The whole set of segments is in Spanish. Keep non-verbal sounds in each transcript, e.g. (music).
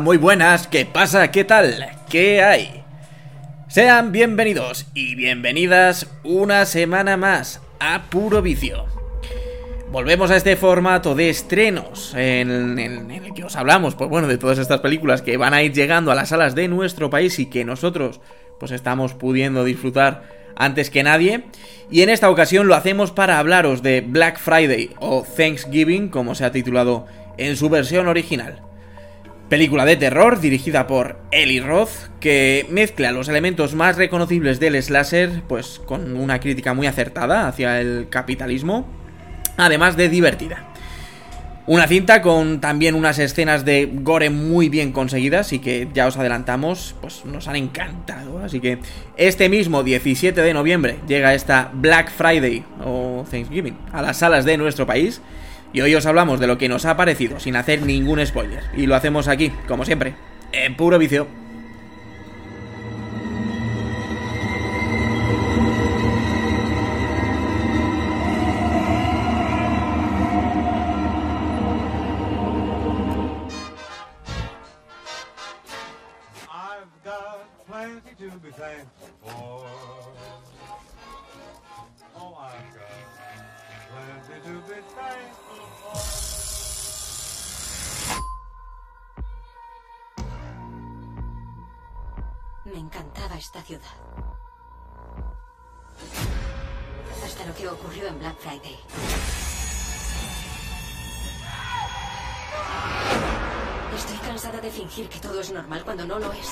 Muy buenas, ¿qué pasa? ¿Qué tal? ¿Qué hay? Sean bienvenidos y bienvenidas una semana más a Puro Vicio. Volvemos a este formato de estrenos en, el que os hablamos, pues bueno, de todas estas películas que van a ir llegando a las salas de nuestro país y que nosotros pues estamos pudiendo disfrutar antes que nadie. Y en esta ocasión lo hacemos para hablaros de Black Friday o Thanksgiving, como se ha titulado en su versión original. Película de terror dirigida por Eli Roth, que mezcla los elementos más reconocibles del slasher, pues con una crítica muy acertada hacia el capitalismo, además de divertida. Una cinta con también unas escenas de gore muy bien conseguidas y que ya os adelantamos, pues nos han encantado. Así que este mismo 17 de noviembre llega esta Black Friday o Thanksgiving a las salas de nuestro país. Y hoy os hablamos de lo que nos ha parecido sin hacer ningún spoiler. Y lo hacemos aquí, como siempre, en puro vicio. Me encantaba esta ciudad. Hasta lo que ocurrió en Black Friday. Estoy cansada de fingir que todo es normal cuando no lo es.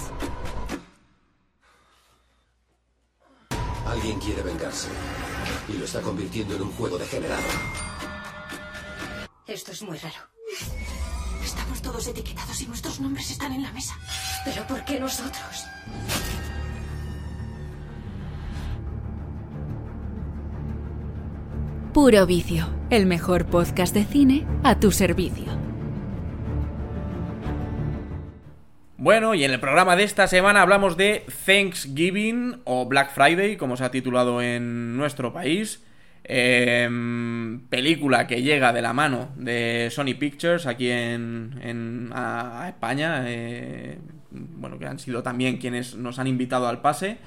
Alguien quiere vengarse y lo está convirtiendo en un juego degenerado. Esto es muy raro. Estamos todos etiquetados y nuestros nombres están en la mesa. ¿Pero por qué nosotros? Puro Vicio, el mejor podcast de cine a tu servicio. Bueno, y en el programa de esta semana hablamos de Thanksgiving o Black Friday, como se ha titulado en nuestro país. Em, película que llega de la mano de Sony Pictures aquí en, a, España. Eh, bueno, que han sido también quienes nos han invitado al pase.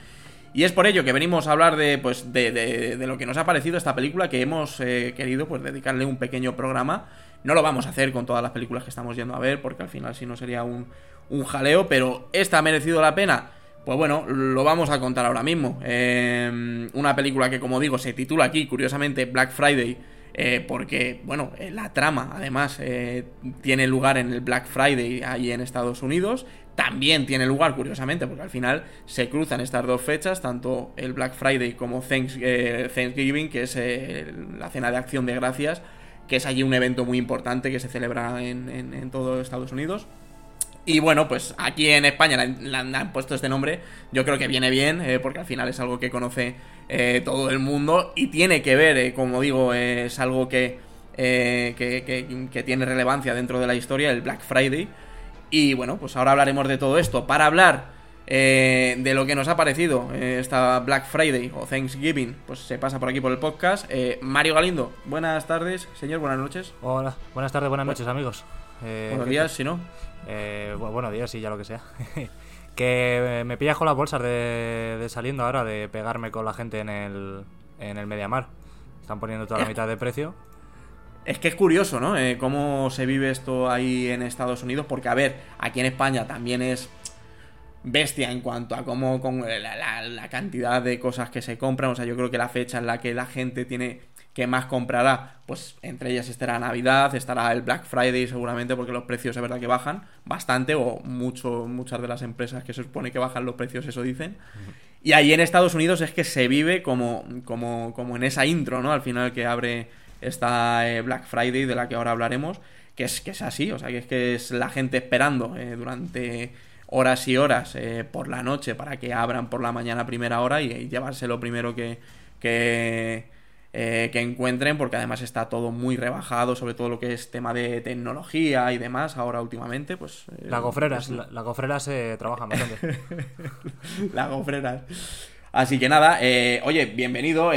Y es por ello que venimos a hablar de, pues, de, lo que nos ha parecido esta película, que hemos eh, querido pues, dedicarle un pequeño programa. No lo vamos a hacer con todas las películas que estamos yendo a ver, porque al final si no sería un, un jaleo, pero esta ha merecido la pena. Pues bueno, lo vamos a contar ahora mismo. Eh, una película que, como digo, se titula aquí, curiosamente, Black Friday, eh, porque, bueno, la trama, además, tiene lugar en el Black Friday ahí en Estados Unidos también tiene lugar, curiosamente, porque al final se cruzan estas dos fechas, tanto el Black Friday como eh, Thanksgiving, que es eh, la cena de acción de gracias, que es allí un evento muy importante que se celebra en, todo Estados Unidos. Y bueno, pues aquí en España le han, puesto este nombre, yo creo que viene bien, eh, porque al final es algo que conoce todo el mundo y tiene que ver, como digo, es algo que, que tiene relevancia dentro de la historia, el Black Friday. Y bueno, pues ahora hablaremos de todo esto. Para hablar eh, de lo que nos ha parecido eh, esta Black Friday o Thanksgiving, pues se pasa por aquí por el podcast. Eh, Mario Galindo, buenas tardes, señor, buenas noches. Hola, buenas tardes, buenas noches, amigos. buenos días, si no. buenos días, sí, ya lo que sea. (laughs) que me pillas con las bolsas de, saliendo ahora de pegarme con la gente en el, en el Mediamar. Están poniendo toda la (laughs) mitad de precio. Es que es curioso, ¿no? Eh, cómo se vive esto ahí en Estados Unidos, porque a ver, aquí en España también es bestia en cuanto a cómo con la, cantidad de cosas que se compran. O sea, yo creo que la fecha en la que la gente tiene que más comprará, pues entre ellas estará Navidad, estará el Black Friday seguramente, porque los precios es verdad que bajan bastante, o mucho, muchas de las empresas que se supone que bajan los precios, eso dicen. Y ahí en Estados Unidos es que se vive como, como, como en esa intro, ¿no? Al final que abre esta eh, Black Friday de la que ahora hablaremos, que es, que es así, o sea, que es que es la gente esperando eh, durante horas y horas eh, por la noche para que abran por la mañana a primera hora y, llevarse lo primero que, que, que, encuentren, porque además está todo muy rebajado, sobre todo lo que es tema de tecnología y demás, ahora últimamente, pues... la gofreras, pues, la, gofreras se trabajan bastante. (laughs) la gofreras. Así que nada, oye, bienvenido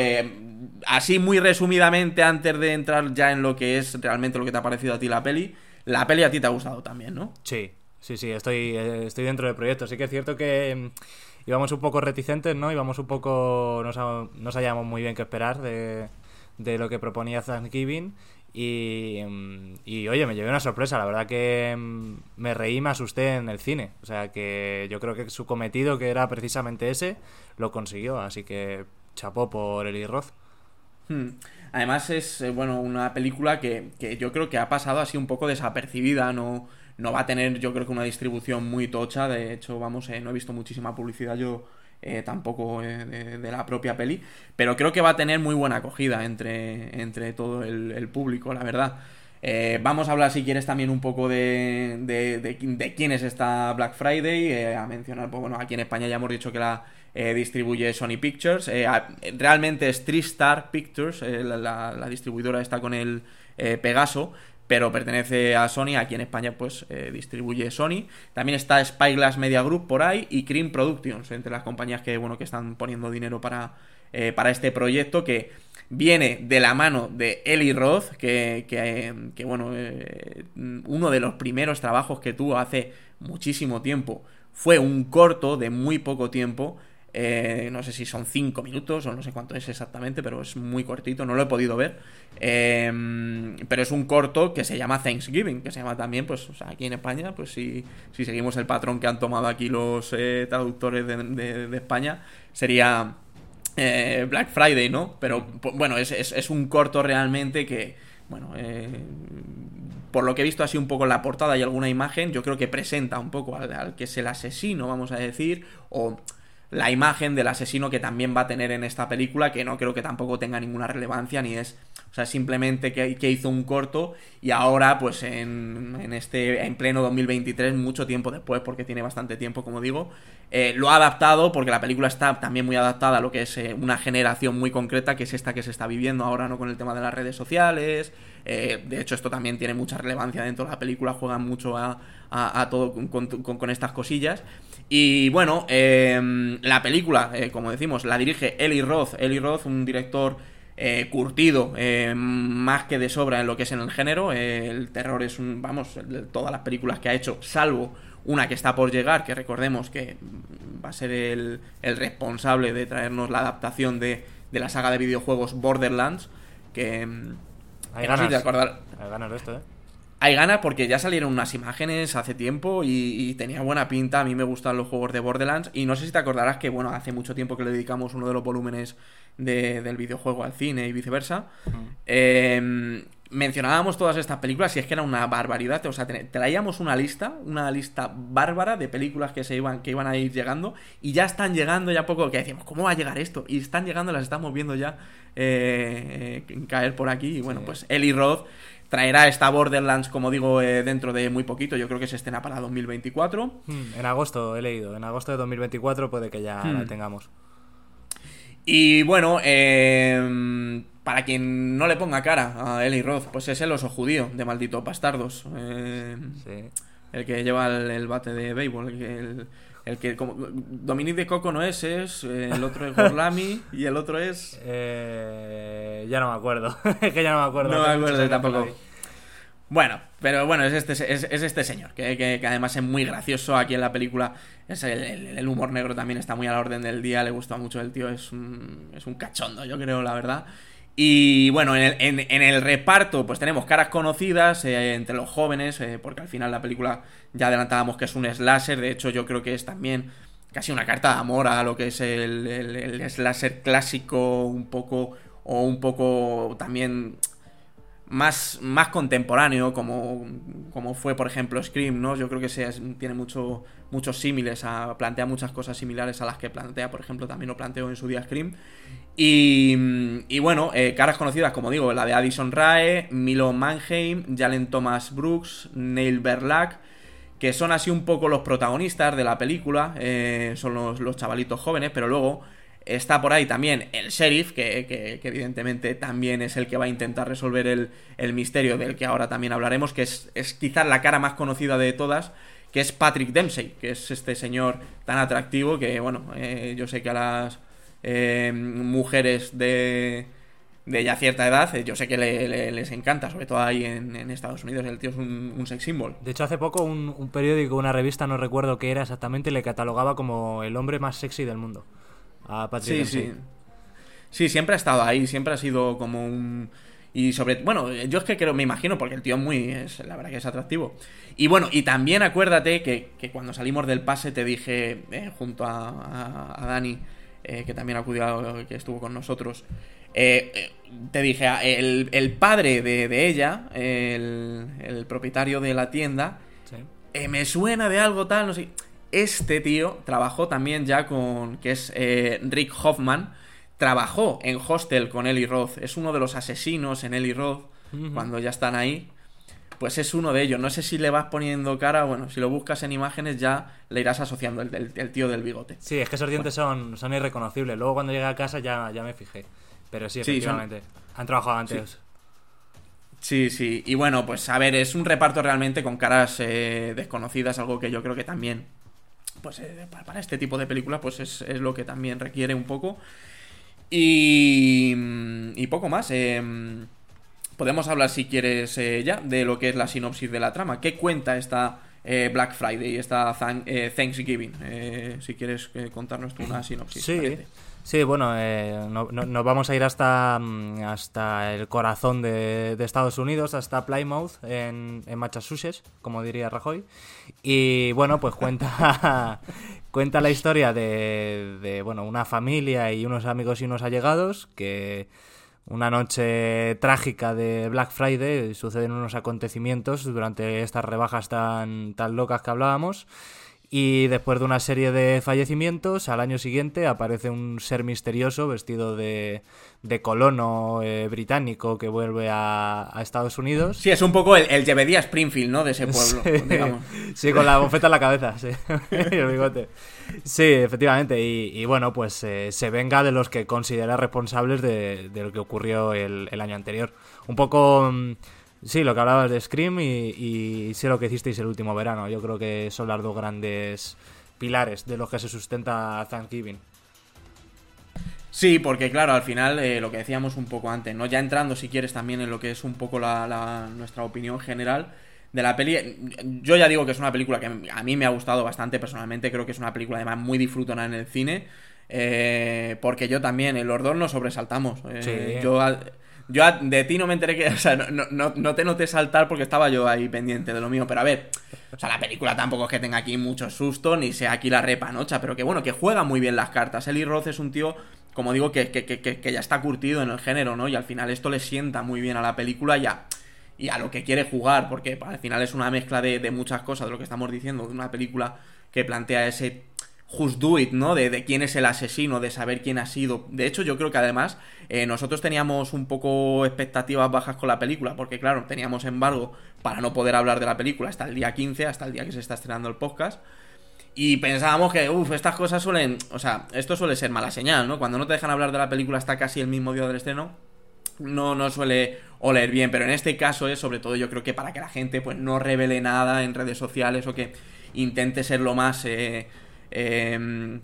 así muy resumidamente, antes de entrar ya en lo que es realmente lo que te ha parecido a ti la peli, la peli a ti te ha gustado también, ¿no? Sí, sí, sí, estoy, eh, estoy dentro del proyecto. Sí que es cierto que mm, íbamos un poco reticentes, ¿no? Íbamos un poco, no, no sabíamos muy bien qué esperar de, de lo que proponía Thanksgiving. Y, mm, y oye, me llevé una sorpresa. La verdad que mm, me reí, me asusté en el cine. O sea que yo creo que su cometido, que era precisamente ese, lo consiguió. Así que chapó por Eli Roth. Hmm. Además es, eh, bueno, una película que, que yo creo que ha pasado así un poco desapercibida, no, no va a tener yo creo que una distribución muy tocha, de hecho, vamos, eh, no he visto muchísima publicidad yo eh, tampoco eh, de, de la propia peli, pero creo que va a tener muy buena acogida entre, entre todo el, el público, la verdad. Eh, vamos a hablar, si quieres, también un poco de, de, quién es esta Black Friday. eh, a mencionar, pues bueno, aquí en España ya hemos dicho que la eh, distribuye Sony Pictures. Realmente es Star Pictures, la, la- distribuidora está con el Pegaso, pero pertenece a Sony. Aquí en España, pues distribuye Sony. También está Spyglass Media Group por ahí y Cream Productions, entre las compañías que, bueno, que están poniendo dinero para, eh, para este proyecto que viene de la mano de Eli Roth, que, que, que, bueno, eh, uno de los primeros trabajos que tuvo hace muchísimo tiempo fue un corto de muy poco tiempo. eh, no sé si son 5 minutos o no sé cuánto es exactamente, pero es muy cortito, no lo he podido ver. Eh, pero es un corto que se llama Thanksgiving, que se llama también, pues, aquí en España, pues si, si seguimos el patrón que han tomado aquí los traductores de- de España, sería eh, Black Friday, ¿no? Pero bueno, es, es- es un corto realmente que, bueno, eh, por lo que he visto así un poco en la portada y alguna imagen, yo creo que presenta un poco al, al que es el asesino, vamos a decir, o la imagen del asesino que también va a tener en esta película, que no creo que tampoco tenga ninguna relevancia, ni es, o sea, simplemente que, hizo un corto y ahora, pues en, en este, en pleno 2023, mucho tiempo después, porque tiene bastante tiempo, como digo, eh, lo ha adaptado, porque la película está también muy adaptada a lo que es eh, una generación muy concreta, que es esta que se está viviendo ahora, ¿no? Con el tema de las redes sociales. eh, de hecho, esto también tiene mucha relevancia dentro de la película, juegan mucho a, a- a todo con- con estas cosillas. Y bueno, eh, la película, eh, como decimos, la dirige Eli Roth. Eli Roth, un director eh, curtido, eh, más que de sobra en lo que es en el género. Eh, el terror es un, vamos, todas las películas que ha hecho, salvo una que está por llegar, que recordemos que va a ser el, el responsable de traernos la adaptación de, de la saga de videojuegos Borderlands, que... mm, Hay que no sé si ganas. te acordar- Hay ganas de esto, ¿eh? Hay ganas porque ya salieron unas imágenes hace tiempo y, y tenía buena pinta. A mí me gustan los juegos de Borderlands. Y no sé si te acordarás que, bueno, hace mucho tiempo que le dedicamos uno de los volúmenes de- del videojuego al cine y viceversa. Eh, mencionábamos todas estas películas y es que era una barbaridad. O sea, traíamos una lista, una lista bárbara de películas que se iban, que iban a ir llegando y ya están llegando ya poco. Que decíamos, ¿cómo va a llegar esto? Y están llegando, las estamos viendo ya eh, eh, caer por aquí. Y bueno, pues Eli Roth traerá esta Borderlands, como digo, eh, dentro de muy poquito. Yo creo que se estena para 2024. Hmm, En agosto he leído. En agosto de 2024 puede que ya la Hmm. tengamos. Y bueno, eh, para quien no le ponga cara a Eli Roth, pues es el oso judío de Malditos Bastardos. Eh, Sí. El que lleva el, el bate de béisbol. El que, el, el que como, Dominic de Coco no es, es eh, el otro es Gorlami (laughs) y el otro es... Eh, ya no me acuerdo. (laughs) Es que ya no me acuerdo. No me acuerdo tampoco. Bueno, pero bueno, es este, es, es este señor, que, que- que además es muy gracioso aquí en la película. Es el, el- el humor negro también está muy a la orden del día, le gusta mucho el tío, es un, es un cachondo, yo creo, la verdad. Y bueno, en el, reparto, pues tenemos caras conocidas eh, entre los jóvenes, eh, porque al final la película ya adelantábamos que es un slasher, de hecho yo creo que es también casi una carta de amor a lo que es el, el, el slasher clásico, un poco, o un poco también más, más contemporáneo, como, como fue, por ejemplo, Scream, ¿no? Yo creo que se, tiene mucho, muchos símiles, a, plantea muchas cosas similares a las que plantea, por ejemplo, también lo planteó en su día Scream. Y, y bueno, eh, caras conocidas, como digo, la de Addison Rae, Milo Mannheim, Jalen Thomas Brooks, Neil Berlac, que son así un poco los protagonistas de la película, eh, son los, los chavalitos jóvenes, pero luego está por ahí también el sheriff, que, evidentemente también es el que va a intentar resolver el, misterio del que ahora también hablaremos, que es, es quizás la cara más conocida de todas, que es Patrick Dempsey, que es este señor tan atractivo que, bueno, eh, yo sé que a las eh, mujeres de, de ya cierta edad, yo sé que les encanta, sobre todo ahí en, Estados Unidos, el tío es un, sex symbol. De hecho, hace poco un, periódico, una revista, no recuerdo qué era exactamente, le catalogaba como el hombre más sexy del mundo. A Patrick sí, sí. Sí, siempre ha estado ahí, siempre ha sido como un... Y sobre... Bueno, yo es que creo, me imagino, porque el tío es muy... Es, la verdad que es atractivo. Y bueno, y también acuérdate que, cuando salimos del pase te dije, eh, junto a, a, Dani, eh, que también acudió, que estuvo con nosotros, eh, te dije, ah, el, padre de, ella, el, propietario de la tienda, me suena de algo tal, no sé. Este tío trabajó también ya con, que es Rick Hoffman, trabajó en Hostel con Eli Roth, es uno de los asesinos en Eli Roth, cuando ya están ahí. Pues es uno de ellos. No sé si le vas poniendo cara, bueno, si lo buscas en imágenes ya le irás asociando el, tío del bigote. Sí, es que esos dientes son, son irreconocibles. Luego cuando llegué a casa ya, ya me fijé. Pero sí, efectivamente. Han trabajado antes. Sí. sí. Y bueno, pues a ver, es un reparto realmente con caras eh, desconocidas, algo que yo creo que también, pues eh, para este tipo de películas, pues es, lo que también requiere un poco. Y, y poco más. Em, podemos hablar, si quieres, eh, ya de lo que es la sinopsis de la trama. ¿Qué cuenta esta Black Friday, esta Thanksgiving? si quieres contarnos tú una sinopsis. Sí. Sí, bueno, eh, nos vamos a ir hasta, mm, hasta el corazón de, Estados Unidos, hasta Plymouth, en, Massachusetts, como diría Rajoy. Y bueno, pues cuenta, (laughs) cuenta la historia de, de, bueno, una familia y unos amigos y unos allegados que una noche trágica de Black Friday suceden unos acontecimientos durante estas rebajas tan, tan locas que hablábamos. Y después de una serie de fallecimientos, al año siguiente aparece un ser misterioso vestido de, de colono eh, británico que vuelve a, Estados Unidos. Sí, es un poco el, el Springfield, ¿no? De ese pueblo, (laughs) sí, digamos. Sí, con la bofeta en la cabeza, sí. (laughs) el bigote. Sí, efectivamente. Y, bueno, pues eh, se venga de los que considera responsables de, de lo que ocurrió el, el año anterior. Un poco... Mm, Sí, lo que hablabas de Scream y, sé lo que hicisteis el último verano. Yo creo que son las dos grandes pilares de los que se sustenta Thanksgiving. Sí, porque claro, al final eh, lo que decíamos un poco antes, ¿no? Ya entrando si quieres también en lo que es un poco la, nuestra opinión general de la peli. Yo ya digo que es una película que a mí me ha gustado bastante personalmente, creo que es una película además muy disfrutona en el cine, eh, porque yo también, en los dos nos sobresaltamos. Eh, sí. Yo yo de ti no me enteré que. (laughs) O sea, no, no, no, te noté saltar porque estaba yo ahí pendiente de lo mío. Pero a ver, o sea, la película tampoco es que tenga aquí mucho susto, ni sea aquí la repanocha. Pero que bueno, que juega muy bien las cartas. Eli Roth es un tío, como digo, que, que, que, que, ya está curtido en el género, ¿no? Y al final esto le sienta muy bien a la película y a, y a lo que quiere jugar. Porque al final es una mezcla de, de muchas cosas de lo que estamos diciendo. De una película que plantea ese Just Do It, ¿no? De, quién es el asesino, de saber quién ha sido. De hecho, yo creo que además eh, nosotros teníamos un poco expectativas bajas con la película, porque claro, teníamos embargo para no poder hablar de la película hasta el día 15, hasta el día que se está estrenando el podcast. Y pensábamos que, uff, estas cosas suelen. O sea, esto suele ser mala señal, ¿no? Cuando no te dejan hablar de la película hasta casi el mismo día del estreno, no, no suele oler bien. Pero en este caso es sobre todo, yo creo que para que la gente pues no revele nada en redes sociales o que intente ser lo más. Eh, Em,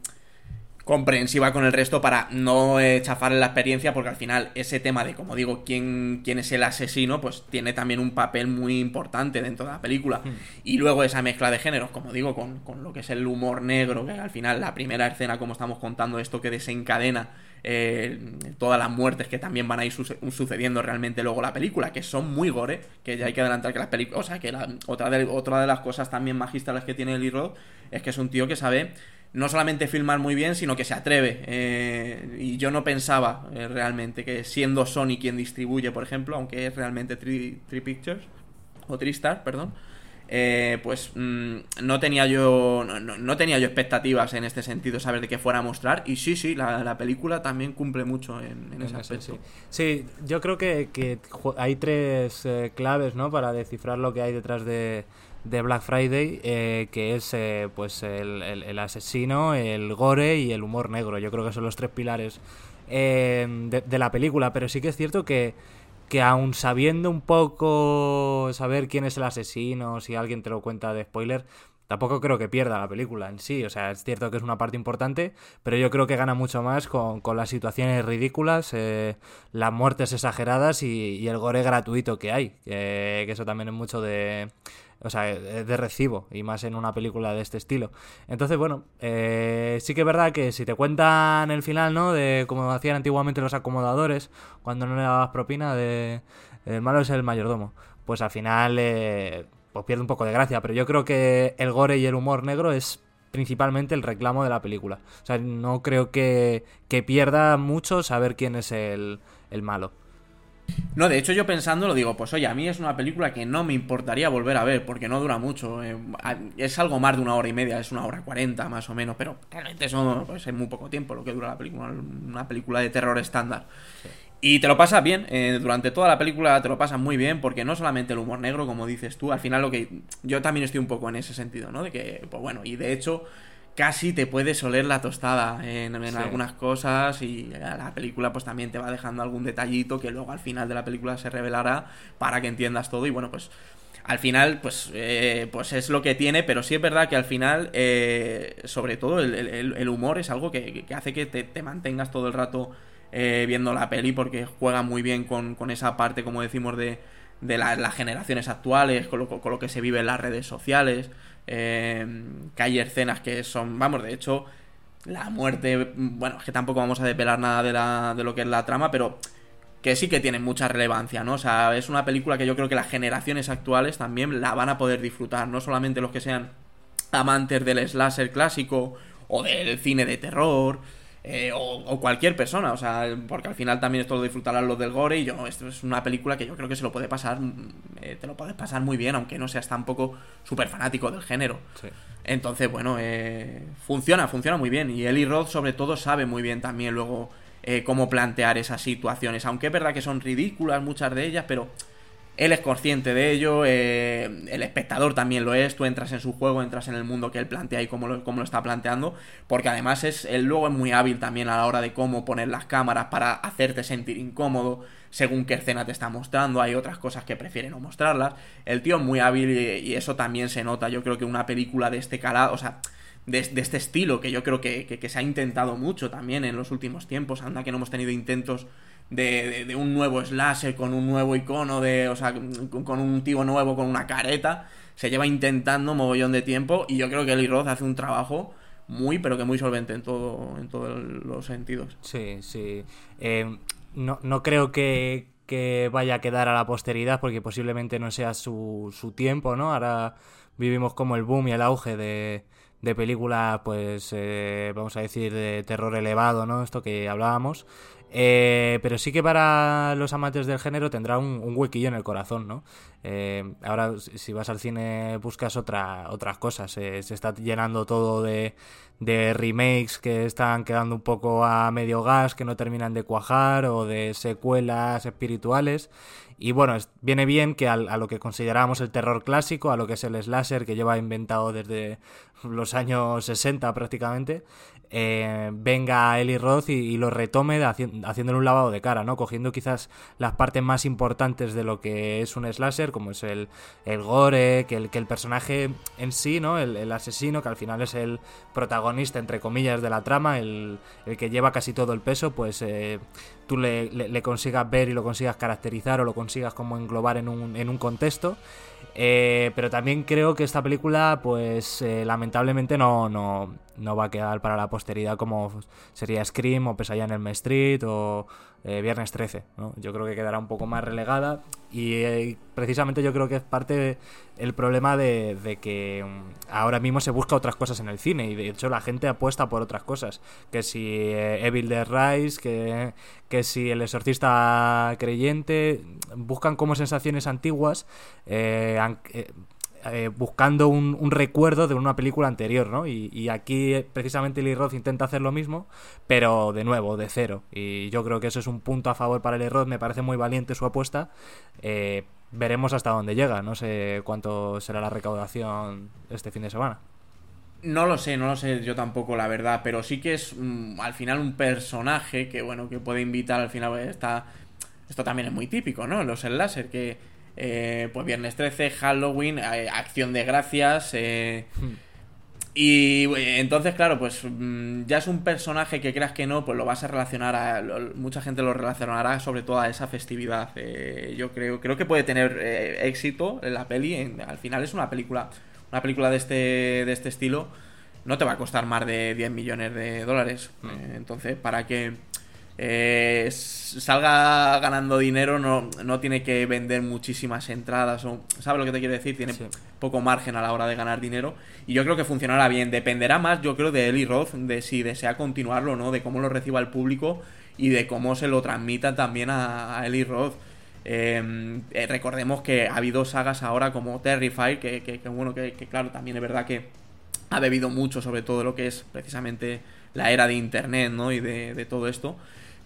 comprensiva con el resto para no chafar la experiencia porque al final ese tema de como digo quién, quién es el asesino pues tiene también un papel muy importante dentro de la película hmm. y luego esa mezcla de géneros como digo con, con, lo que es el humor negro que al final la primera escena como estamos contando esto que desencadena eh, todas las muertes que también van a ir sucediendo realmente luego la película que son muy gore que ya hay que adelantar que las películas o sea que la, otra, de, otra de las cosas también magistrales que tiene el Roth es que es un tío que sabe no solamente filmar muy bien, sino que se atreve. Eh, y yo no pensaba eh, realmente que siendo Sony quien distribuye, por ejemplo, aunque es realmente Three, Pictures, o Tristar, perdón, eh, pues mm, no tenía yo no, tenía yo expectativas en este sentido, saber de qué fuera a mostrar. Y sí, sí, la, película también cumple mucho en, ese aspecto. Sí. yo creo que, que hay tres claves, ¿no? Para descifrar lo que hay detrás de de Black Friday, eh, que es eh, pues el, asesino, el gore y el humor negro. Yo creo que son los tres pilares eh, de, la película, pero sí que es cierto que, que aun sabiendo un poco saber quién es el asesino, si alguien te lo cuenta de spoiler, Tampoco creo que pierda la película en sí, o sea, es cierto que es una parte importante, pero yo creo que gana mucho más con, las situaciones ridículas, eh, las muertes exageradas y, el gore gratuito que hay, que, eso también es mucho de... O sea, de recibo, y más en una película de este estilo. Entonces, bueno, eh, sí que es verdad que si te cuentan el final, ¿no? De como hacían antiguamente los acomodadores, cuando no le dabas propina, de el malo es el mayordomo. Pues al final, eh, pues pierde un poco de gracia, pero yo creo que el gore y el humor negro es principalmente el reclamo de la película. O sea, no creo que, pierda mucho saber quién es el, malo. No, de hecho yo pensando lo digo, pues oye, a mí es una película que no me importaría volver a ver, porque no dura mucho. Eh, es algo más de una hora y media, es una hora cuarenta más o menos, pero realmente eso pues, es muy poco tiempo lo que dura la película, una película de terror estándar. Y te lo pasas bien, eh, durante toda la película te lo pasas muy bien, porque no solamente el humor negro, como dices tú, al final lo que. Yo también estoy un poco en ese sentido, ¿no? De que, pues bueno, y de hecho, casi te puedes oler la tostada en, algunas cosas, y la película, pues también te va dejando algún detallito que luego al final de la película se revelará para que entiendas todo, y bueno, pues al final, pues, eh, pues es lo que tiene, pero sí es verdad que al final, eh, sobre todo, el, humor es algo que, hace que te, te mantengas todo el rato eh, viendo la peli porque juega muy bien con, esa parte, como decimos, de, de las generaciones actuales, con lo, que se vive en las redes sociales, eh, que hay escenas que son, vamos, de hecho, la muerte, bueno, es que tampoco vamos a desvelar nada de lo que es la trama, pero que sí que tiene mucha relevancia, ¿no? O sea, es una película que yo creo que las generaciones actuales también la van a poder disfrutar, no solamente los que sean amantes del slasher clásico o del cine de terror, eh, o, cualquier persona, o sea, porque al final también esto lo disfrutarán los del gore y yo, esto es una película que yo creo que se lo puede pasar, mm, eh, te lo puedes pasar muy bien, aunque no seas tampoco súper fanático del género. Entonces, bueno, eh, funciona, funciona muy bien y Eli Roth sobre todo sabe muy bien también luego cómo plantear esas situaciones, aunque es verdad que son ridículas muchas de ellas, pero él es consciente de ello, eh, el espectador también lo es, tú entras en su juego, entras en el mundo que él plantea y cómo lo, está planteando, porque además es, él luego es muy hábil también a la hora de cómo poner las cámaras para hacerte sentir incómodo, según qué escena te está mostrando, hay otras cosas que prefiere no mostrarlas, el tío es muy hábil y, eso también se nota, yo creo que una película de este calado, o sea, de, este estilo, que yo creo que, que se ha intentado mucho también en los últimos tiempos, anda que no hemos tenido intentos de, un nuevo slasher con un nuevo icono de, o sea, con, un tío nuevo con una careta. Se lleva intentando mogollón de tiempo y yo creo que Eli Roth hace un trabajo muy, pero que muy solvente en todo, en todos los sentidos. Sí, sí. Eh, no, no creo que, que vaya a quedar a la posteridad porque posiblemente no sea su, su tiempo, ¿no? Ahora vivimos como el boom y el auge de, de películas, pues, eh, vamos a decir, de terror elevado, ¿no? Esto que hablábamos. Eh, pero sí que para los amantes del género tendrá un, huequillo en el corazón, ¿no? Eh, ahora, si vas al cine, buscas otra, otras cosas. se está llenando todo de, de remakes que están quedando un poco a medio gas, que no terminan de cuajar, o de secuelas espirituales. Y bueno, viene bien que a, lo que consideramos el terror clásico, a lo que es el slasher que lleva inventado desde los años 60 prácticamente, eh, venga Eli Roth y, lo retome haciéndole un lavado de cara, ¿no? Cogiendo quizás las partes más importantes de lo que es un slasher, como es el, el gore, que el, que el personaje en sí, ¿no? El, asesino, que al final es el protagonista, entre comillas, de la trama, el, que lleva casi todo el peso, pues eh, tú le, consigas ver y lo consigas caracterizar o lo consigas como englobar en un, en un contexto. Eh, pero también creo que esta película, pues eh, lamentablemente no, no, no, va a quedar para la posteridad como sería Scream o Pesadilla en el Street o eh, Viernes 13. ¿no? Yo creo que quedará un poco más relegada y precisamente yo creo que es parte del problema de, que mm, ahora mismo se busca otras cosas en el cine y de hecho la gente apuesta por otras cosas. Que si Evil Dead Rise, que, que si El Exorcista Creyente, buscan como sensaciones antiguas. Eh, eh, eh, buscando un, recuerdo de una película anterior, ¿no? Y, aquí precisamente Lee Roth intenta hacer lo mismo, pero de nuevo, de cero. Y yo creo que eso es un punto a favor para Lee Roth, me parece muy valiente su apuesta. veremos hasta dónde llega, no sé cuánto será la recaudación este fin de semana. No lo sé, no lo sé yo tampoco, la verdad, pero sí que es mm, al final un personaje que, bueno, que puede invitar al final, está... Esto también es muy típico, ¿no? Los láser que eh, pues Viernes 13, Halloween, eh, Acción de Gracias. Eh, y eh, entonces, claro, pues mm, ya es un personaje que creas que no, pues lo vas a relacionar a. lo- mucha gente lo relacionará sobre todo a esa festividad. Eh, yo creo, creo que puede tener eh, éxito en la peli. en- al final es una película. Una película de este, de este estilo no te va a costar más de 10 millones de dólares. Eh, entonces, para que eh, salga ganando dinero, no, no tiene que vender muchísimas entradas. O, ¿Sabes lo que te quiero decir? Tiene Sí. poco margen a la hora de ganar dinero. Y yo creo que funcionará bien. Dependerá más, yo creo, de Eli Roth, de si desea continuarlo o no, de cómo lo reciba el público y de cómo se lo transmita también a, a Eli Roth. Eh, eh, recordemos que ha habido sagas ahora como Terrify, que, que- que, bueno, que, que claro, también es verdad que ha bebido mucho sobre todo lo que es precisamente la era de internet, ¿no? Y de, todo esto.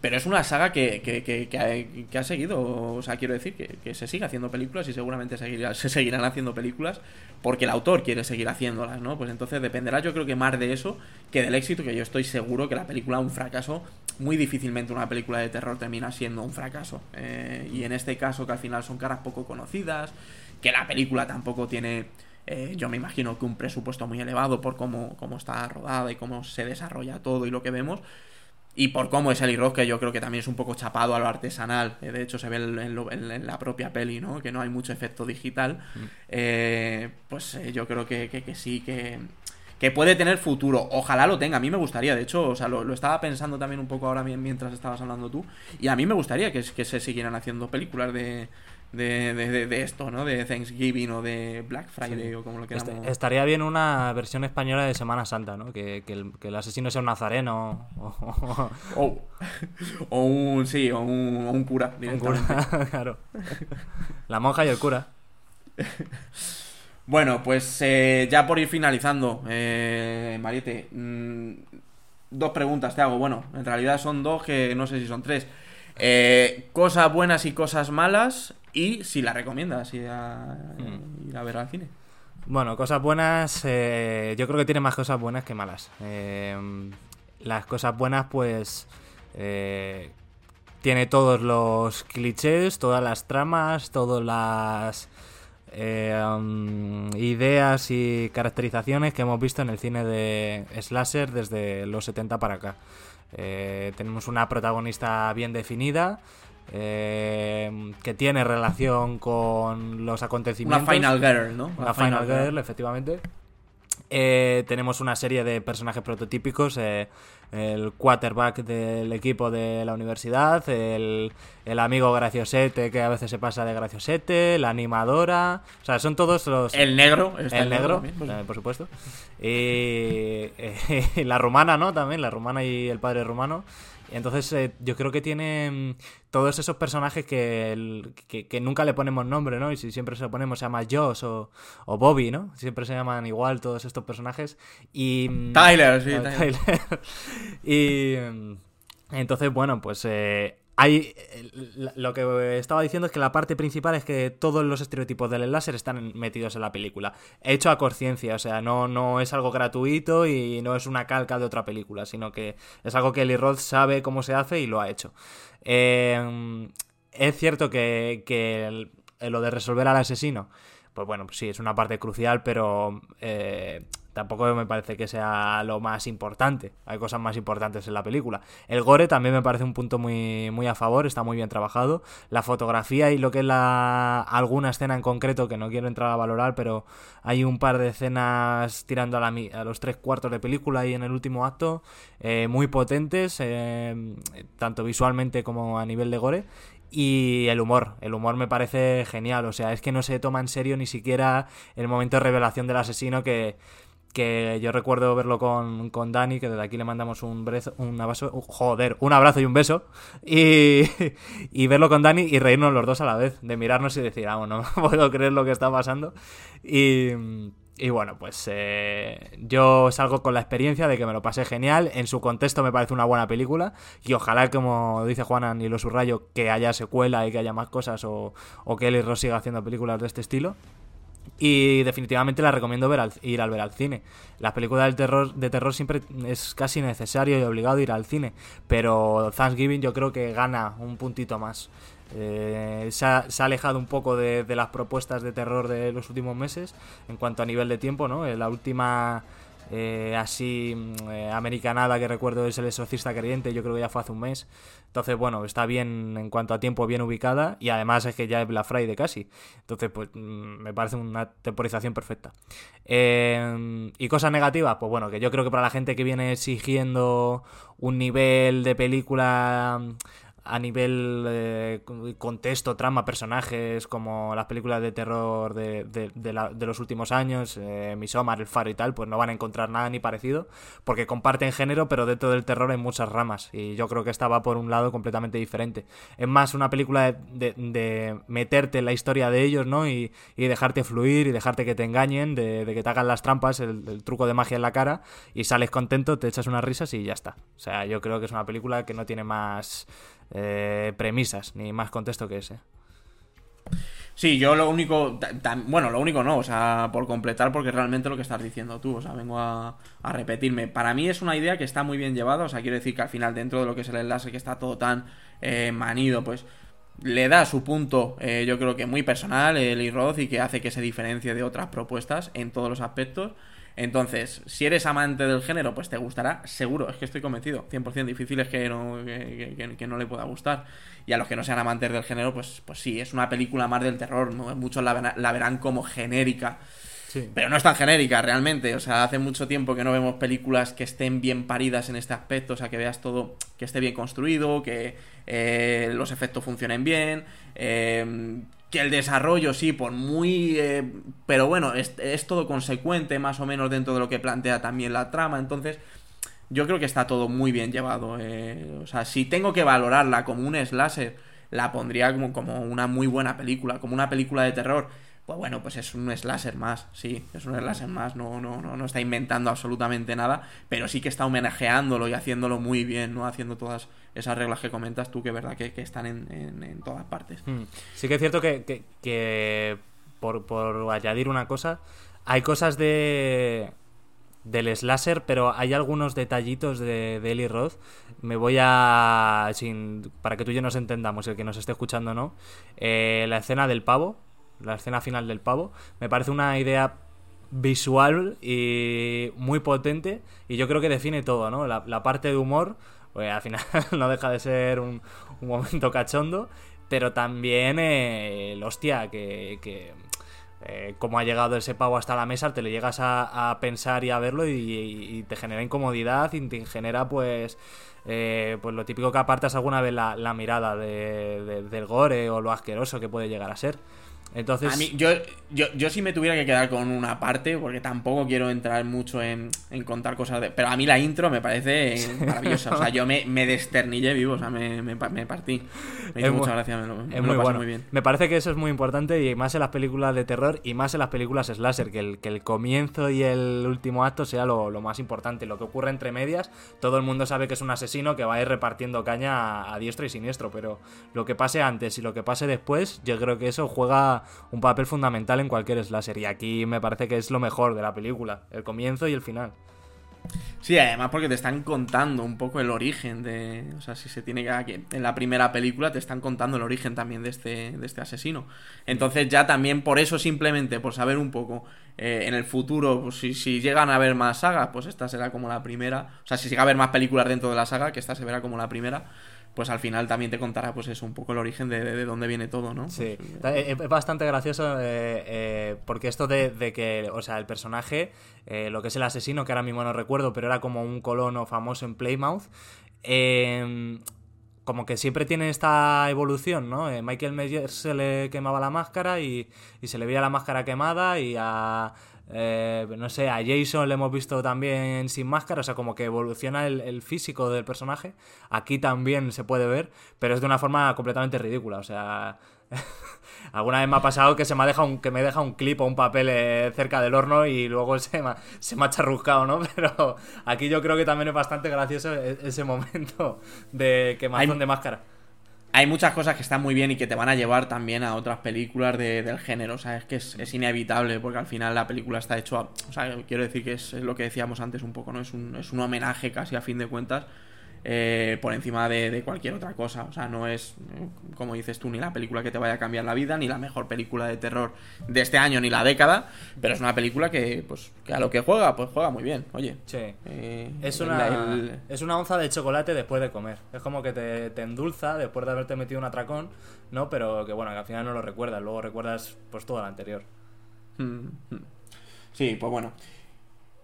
Pero es una saga que, que, ha, seguido, o sea, quiero decir, que, se sigue haciendo películas y seguramente (laughs) se seguirán haciendo películas porque el autor quiere seguir haciéndolas, ¿no? Pues entonces dependerá yo creo que más de eso que del éxito, que yo estoy seguro que la película un fracaso, muy difícilmente una película de terror termina siendo un fracaso. Eh, y en este caso que al final son caras poco conocidas, que la película tampoco tiene eh, yo me imagino que un presupuesto muy elevado por cómo, cómo está rodada y cómo se desarrolla todo y lo que vemos. Y por cómo es Eli Roth, que yo creo que también es un poco chapado a lo artesanal. Eh, de hecho, se ve en, lo- en- en la propia peli, ¿no? Que no hay mucho efecto digital. Eh, pues eh, yo creo que, que- que sí, que, que puede tener futuro. Ojalá lo tenga. A mí me gustaría, de hecho, o sea, lo, lo estaba pensando también un poco ahora mi- mientras estabas hablando tú. Y a mí me gustaría que, que se siguieran haciendo películas de, de, de- de- de esto, ¿no? De Thanksgiving o de Black Friday o como lo Est- queramos. estaría bien una versión española de Semana Santa, ¿no? Que, que el, que el asesino sea un nazareno o, o- un, sí, o un, o un cura. un directamente. cura, (laughs) claro. La monja y el cura. Bueno, pues eh, ya por ir finalizando, eh, Mariette, mm, dos preguntas te hago. Bueno, en realidad son dos que no sé si son tres. Eh, cosas buenas y cosas malas y si la recomiendas ir a, ir a ver al cine. Bueno, cosas buenas, eh, yo creo que tiene más cosas buenas que malas. Eh, las cosas buenas, pues, eh, tiene todos los clichés, todas las tramas, todas las um, ideas y caracterizaciones que hemos visto en el cine de slasher desde los 70 para acá. Eh, tenemos una protagonista bien definida. Eh, que tiene relación con los Una acontecimientos Final Girl, ¿no? una Final Girl, efectivamente. Eh, tenemos una serie de personajes prototípicos. eh, el quarterback del equipo de la universidad, el, el amigo graciosete que a veces se pasa de graciosete, la animadora. O sea, son todos los. El negro. el negro, también, pues. eh, por supuesto. Y (laughs) eh, la rumana, ¿no? También, la rumana y el padre rumano. Y entonces eh, yo creo que tiene mm, todos esos personajes que, el- que, que nunca le ponemos nombre, ¿no? Y si siempre se lo ponemos se llama Josh o, o Bobby, ¿no? Siempre se llaman igual todos estos personajes. Y... mm, Tyler, sí, (laughs) Tyler. Tyler. (laughs) y mm, entonces, bueno, pues eh, hay lo que estaba diciendo es que la parte principal es que todos los estereotipos del láser están metidos en la película. Hecho a conciencia, o sea, no, no es algo gratuito y no es una calca de otra película, sino que es algo que Eli Roth sabe cómo se hace y lo ha hecho. Eh, es cierto que, que lo de resolver al asesino, pues bueno, sí, es una parte crucial, pero eh, tampoco me parece que sea lo más importante. Hay cosas más importantes en la película. El gore también me parece un punto muy, muy a favor, está muy bien trabajado. La fotografía y lo que es la alguna escena en concreto, que no quiero entrar a valorar, pero hay un par de escenas tirando a, la a los tres cuartos de película y en el último acto, eh, muy potentes, eh, tanto visualmente como a nivel de gore. Y el humor, el humor me parece genial, o sea, es que no se toma en serio ni siquiera el momento de revelación del asesino que, que yo recuerdo verlo con, con Dani, que desde aquí le mandamos un, un abrazo, joder, un abrazo y un beso, y, (laughs) y verlo con Dani y reírnos los dos a la vez, de mirarnos y decir, ah, (laughs) no puedo creer lo que está pasando. Y, y bueno, pues eh, yo salgo con la experiencia de que me lo pasé genial, en su contexto me parece una buena película, y ojalá, como dice Juanan y lo subrayo, que haya secuela y que haya más cosas, o, o que Eli Ross siga haciendo películas de este estilo. Y definitivamente la recomiendo ver ir al ver al cine. Las películas del terror, de terror siempre es casi necesario y obligado ir al cine. Pero Thanksgiving yo creo que gana un puntito más. Eh, se, ha, alejado un poco de, de, las propuestas de terror de los últimos meses en cuanto a nivel de tiempo, ¿no? La última eh, así mm, eh, americanada que recuerdo es El exorcista creyente, yo creo que ya fue hace un mes. Entonces, bueno, está bien en cuanto a tiempo, bien ubicada y además es que ya es Black Friday casi. Entonces, pues mm, me parece una temporización perfecta. Eh, y cosas negativas, pues bueno, que yo creo que para la gente que viene exigiendo un nivel de película a nivel eh, contexto, trama, personajes, como las películas de terror de, de, los últimos años, eh, Midsommar, El Faro y tal, pues no van a encontrar nada ni parecido, porque comparten género, pero dentro del terror hay muchas ramas, y yo creo que esta va por un lado completamente diferente. Es más una película de, meterte en la historia de ellos, ¿no? Y, dejarte fluir y dejarte que te engañen, de, que te hagan las trampas, el, el truco de magia en la cara, y sales contento, te echas unas risas y ya está. O sea, yo creo que es una película que no tiene más eh, premisas, ni más contexto que ese. Sí, yo lo único, bueno, lo único no, o sea, por completar, porque realmente lo que estás diciendo tú, o sea, vengo a, repetirme. Para mí es una idea que está muy bien llevada, o sea, quiero decir que al final dentro de lo que es el enlace, que está todo tan eh, manido, pues le da su punto, eh, yo creo que muy personal, el Roth, y que hace que se diferencie de otras propuestas en todos los aspectos. Entonces, si eres amante del género, pues te gustará, seguro, es que estoy convencido, 100% difícil es que no, que, no le pueda gustar. Y a los que no sean amantes del género, pues, pues sí, es una película más del terror, muchos la, la verán como genérica. Pero no es tan genérica realmente. O sea, hace mucho tiempo que no vemos películas que estén bien paridas en este aspecto. O sea, que veas todo que esté bien construido, que eh, los efectos funcionen bien, eh, que el desarrollo sí, por muy... Eh, pero bueno, es, todo consecuente más o menos dentro de lo que plantea también la trama, entonces yo creo que está todo muy bien llevado. Eh, o sea, si tengo que valorarla como un slasher, la pondría como, como una muy buena película, como una película de terror pues bueno, pues es un slasher más, sí, es un slasher más, no, no, no, no está inventando absolutamente nada, pero sí que está homenajeándolo y haciéndolo muy bien, ¿no? Haciendo todas esas reglas que comentas tú, que es verdad que, están en, todas partes. Hmm. Sí que es cierto que, que, por, por, añadir una cosa, hay cosas de del slasher, pero hay algunos detallitos de, de Eli Roth. Me voy a. Sin, para que tú y yo nos entendamos, el que nos esté escuchando no. Eh, la escena del pavo, la escena final del pavo, me parece una idea visual y muy potente y yo creo que define todo, ¿no? La, parte de humor, pues al final (laughs) no deja de ser un, momento cachondo, pero también eh, el hostia que... que eh, cómo ha llegado ese pavo hasta la mesa, te le llegas a, pensar y a verlo y, te genera incomodidad y te genera pues eh, pues lo típico que apartas alguna vez la, la mirada del gore o lo asqueroso que puede llegar a ser. Entonces... A mí, yo, yo, yo si me tuviera que quedar con una parte, porque tampoco quiero entrar mucho en, contar cosas de... Pero a mí la intro me parece (laughs) maravillosa. o sea, yo me, me desternillé vivo, o sea, me, me, partí. Me hizo mucha gracia, me lo, es muy, bueno. muy bien. Me parece que eso es muy importante y más en las películas de terror y más en las películas slasher, que el, que el comienzo y el último acto sea lo, lo más importante. Lo que ocurre entre medias, todo el mundo sabe que es un asesino que va a ir repartiendo caña a, a diestro y siniestro, pero lo que pase antes y lo que pase después, yo creo que eso juega un papel fundamental en cualquier slasher. Y aquí me parece que es lo mejor de la película, el comienzo y el final. Sí, además porque te están contando un poco el origen de... O sea, si se tiene que... En la primera película te están contando el origen también de este, de este asesino. Entonces ya también por eso simplemente, por saber un poco eh, en el futuro, pues si, si, llegan a haber más sagas, pues esta será como la primera. O sea, si llega a haber más películas dentro de la saga, que esta se verá como la primera pues al final también te contará pues eso, un poco el origen de, de, dónde viene todo, ¿no? Sí, pues, eh, es bastante gracioso eh, eh, porque esto de, de, que, o sea, el personaje, lo que es el asesino, que ahora mismo no recuerdo, pero era como un colono famoso en Playmouth, em, como que siempre tiene esta evolución, ¿no? Michael Myers se le quemaba la máscara y, y se le veía la máscara quemada y a eh, no sé, a Jason le hemos visto también sin máscara, o sea, como que evoluciona el, físico del personaje. Aquí también se puede ver, pero es de una forma completamente ridícula, o sea... (laughs) Alguna vez me ha pasado que se me ha dejado un, que me deja un clip o un papel eh, cerca del horno y luego (laughs) se me, se me ha charruscado, ¿no? (laughs) Pero aquí yo creo que también es bastante gracioso e, ese momento de quemazón de máscara hay muchas cosas que están muy bien y que te van a llevar también a otras películas del género. O sea, es que es, inevitable, porque al final la película está hecho a. O sea, quiero decir que es, lo que decíamos antes un poco, ¿no? Es un, es un homenaje casi a fin de cuentas eh, por encima de, cualquier otra cosa. O sea, no es, como dices tú, ni la película que te vaya a cambiar la vida, ni la mejor película de terror de este año, ni la década, pero es una película que, pues, que a lo que juega, pues juega muy bien. Oye. Sí. Eh, es, una, es una onza de chocolate después de comer. Es como que te, endulza después de haberte metido un atracón, ¿no? Pero que bueno, que al final no lo recuerdas, luego recuerdas pues todo lo anterior. Mm, mm. Sí, pues bueno.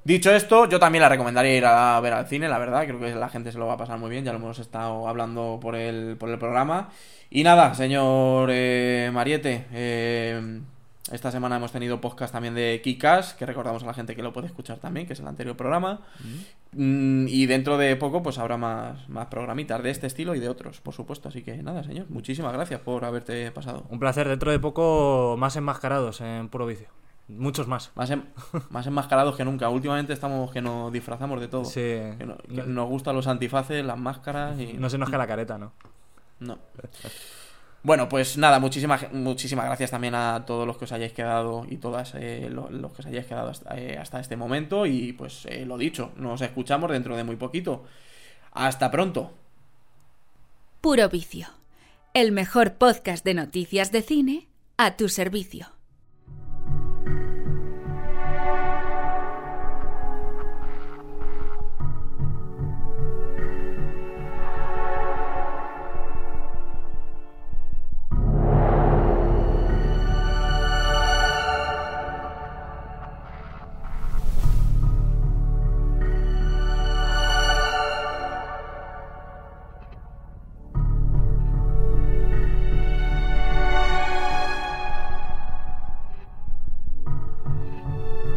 Dicho esto, yo también la recomendaría ir a ver al cine, la verdad. Creo que la gente se lo va a pasar muy bien. Ya lo hemos estado hablando por el, por el programa. Y nada, señor eh, Mariete. Eh, esta semana hemos tenido podcast también de Kikas, que recordamos a la gente que lo puede escuchar también, que es el anterior programa. Mm, y dentro de poco, pues habrá más, más programitas de este estilo y de otros, por supuesto. Así que nada, señor, muchísimas gracias por haberte pasado. Un placer. Dentro de poco, más enmascarados en puro vicio. Muchos más. Más, más enmascarados que nunca. Últimamente estamos que nos disfrazamos de todo. Sí. Que, nos gustan los antifaces, las máscaras y... No se nos cae la careta, ¿no? No. Bueno, pues nada, muchísimas, muchísimas gracias también a todos los que os hayáis quedado y todas eh, los, que os hayáis quedado hasta, eh, este momento. Y pues eh, lo dicho, nos escuchamos dentro de muy poquito. Hasta pronto. Puro Vicio, el mejor podcast de noticias de cine a tu servicio.